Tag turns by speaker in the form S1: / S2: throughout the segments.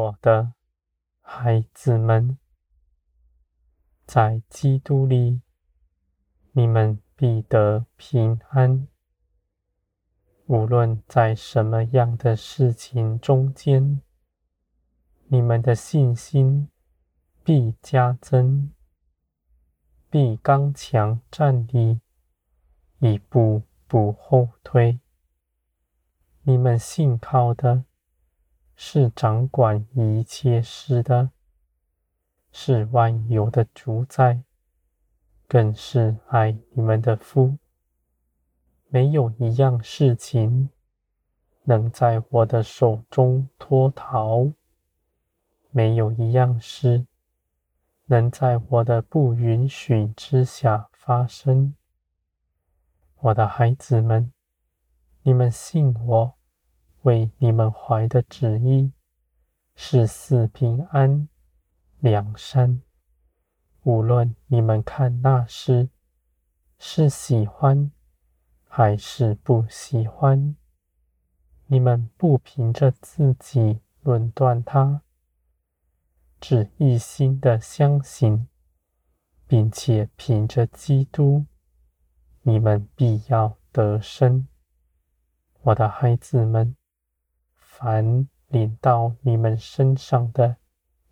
S1: 我的孩子们，在基督里，你们必得平安。无论在什么样的事情中间，你们的信心必加增，必刚强站立，一步不后退。你们信靠的是掌管一切事的，是万有的主宰，更是爱你们的父。没有一样事情能在我的手中脱逃，没有一样事能在我的不允许之下发生。我的孩子们，你们信我为你们怀的旨意是四平安、两善。无论你们看那诗是喜欢，还是不喜欢，你们不凭着自己论断它，只一心的相信，并且凭着基督，你们必要得生。我的孩子们，凡临到你们身上的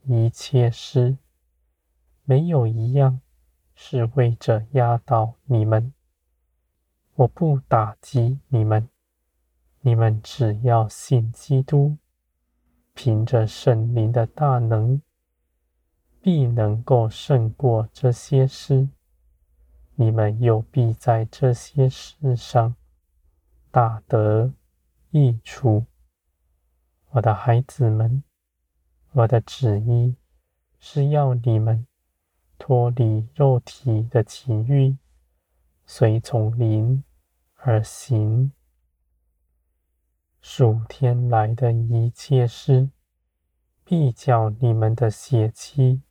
S1: 一切事，没有一样是为着压倒你们。我不打击你们，你们只要信基督，凭着圣灵的大能，必能够胜过这些事。你们又必在这些事上大得益处。我的孩子们，我的旨意是要你们脱离肉体的情欲，随从灵。而行数天来的一切事，必叫你们的血气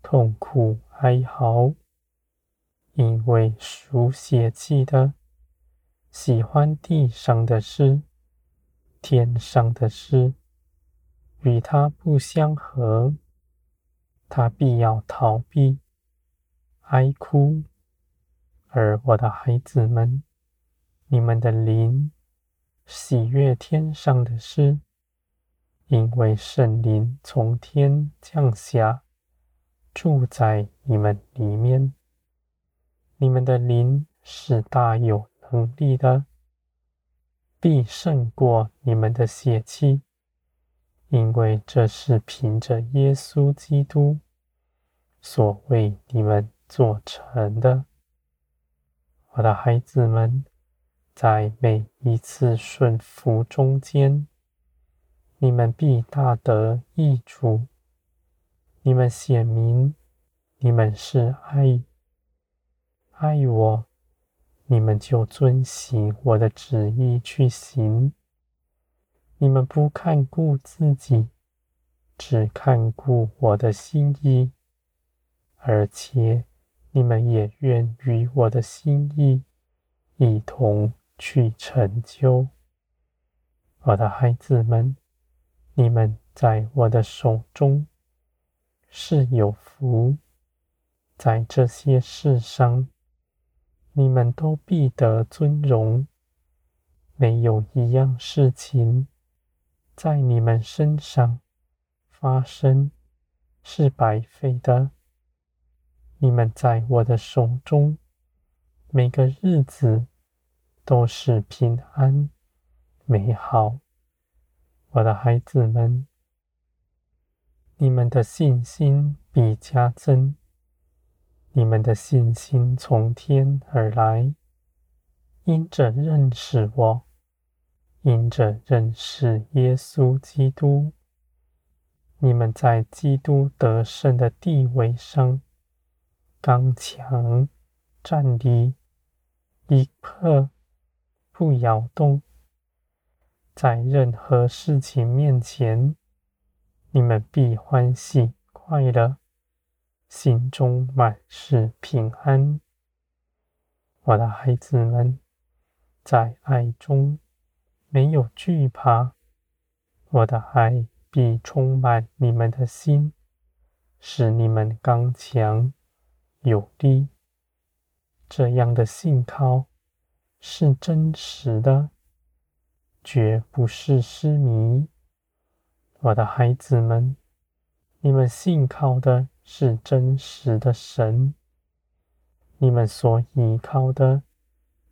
S1: 痛苦哀嚎，因为属血气的喜欢地上的事，天上的事与他不相合，他必要逃避哀哭。而我的孩子们，你们的灵喜悦天上的事，因为圣灵从天降下，住在你们里面。你们的灵是大有能力的，必胜过你们的血气，因为这是凭着耶稣基督所为你们做成的。我的孩子们。在每一次顺服中间，你们必大得益处。你们显明，你们是爱爱我，你们就遵行我的旨意去行。你们不看顾自己，只看顾我的心意，而且你们也愿与我的心意一同。去成就，我的孩子们，你们在我的手中是有福，在这些事上，你们都必得尊荣。没有一样事情在你们身上发生是白费的。你们在我的手中，每个日子。都是平安美好，我的孩子们，你们的信心必加增。你们的信心从天而来，因着认识我，因着认识耶稣基督，你们在基督得胜的地位上刚强站立，一刻。不摇动，在任何事情面前，你们必欢喜快乐，心中满是平安。我的孩子们，在爱中没有惧怕，我的爱必充满你们的心，使你们刚强有力。这样的信靠是真实的，绝不是失迷。我的孩子们，你们信靠的是真实的神，你们所依靠的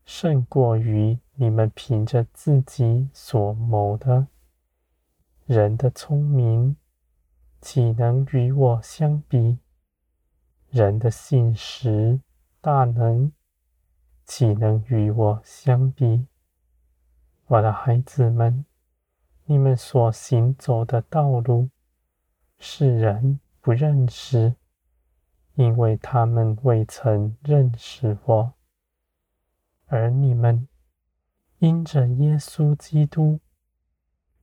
S1: 胜过于你们凭着自己所谋的。人的聪明岂能与我相比？人的信实大能岂能与我相比？我的孩子们，你们所行走的道路，世人不认识，因为他们未曾认识我；而你们因着耶稣基督，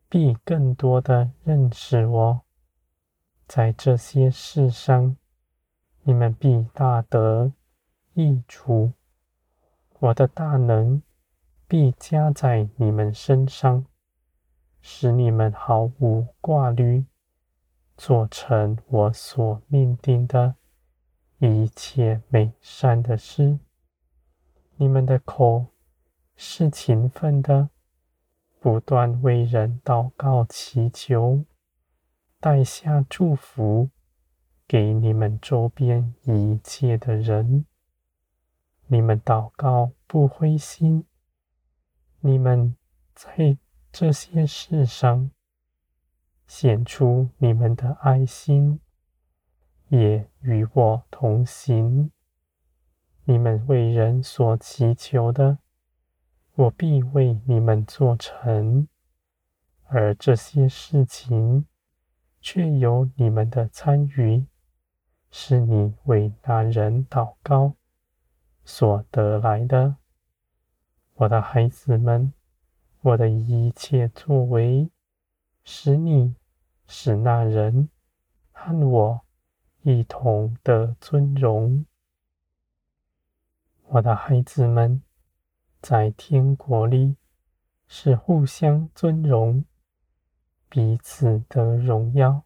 S1: 必更多的认识我，在这些事上，你们必大得益处。我的大能必加在你们身上，使你们毫无挂虑，做成我所命定的一切美善的事。你们的口是勤奋的。不断为人祷告祈求，带下祝福给你们周边一切的人。你们祷告不灰心，你们在这些事上显出你们的爱心，也与我同行。你们为人所祈求的。我必为你们做成，而这些事情却有你们的参与，是你为那人祷告所得来的。我的孩子们，我的一切作为，使你使那人和我一同得尊荣。我的孩子们。在天国里，是互相尊荣，彼此的荣耀，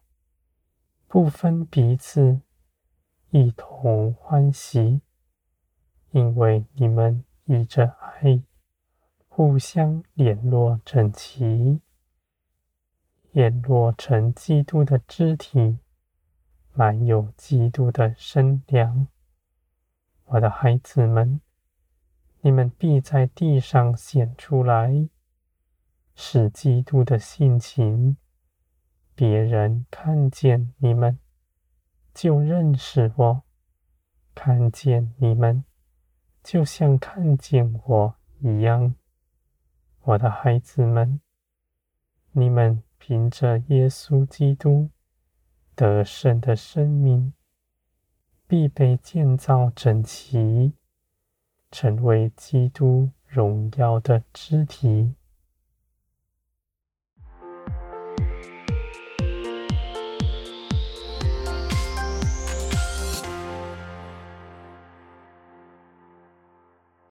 S1: 不分彼此，一同欢喜，因为你们依着爱，互相联络整齐，联络成基督的肢体，满有基督的身量。我的孩子们。你们必在地上显出来，使基督的性情，别人看见你们就认识我，看见你们就像看见我一样。我的孩子们，你们凭着耶稣基督得胜的生命，必被建造整齐。成为基督荣耀的肢体。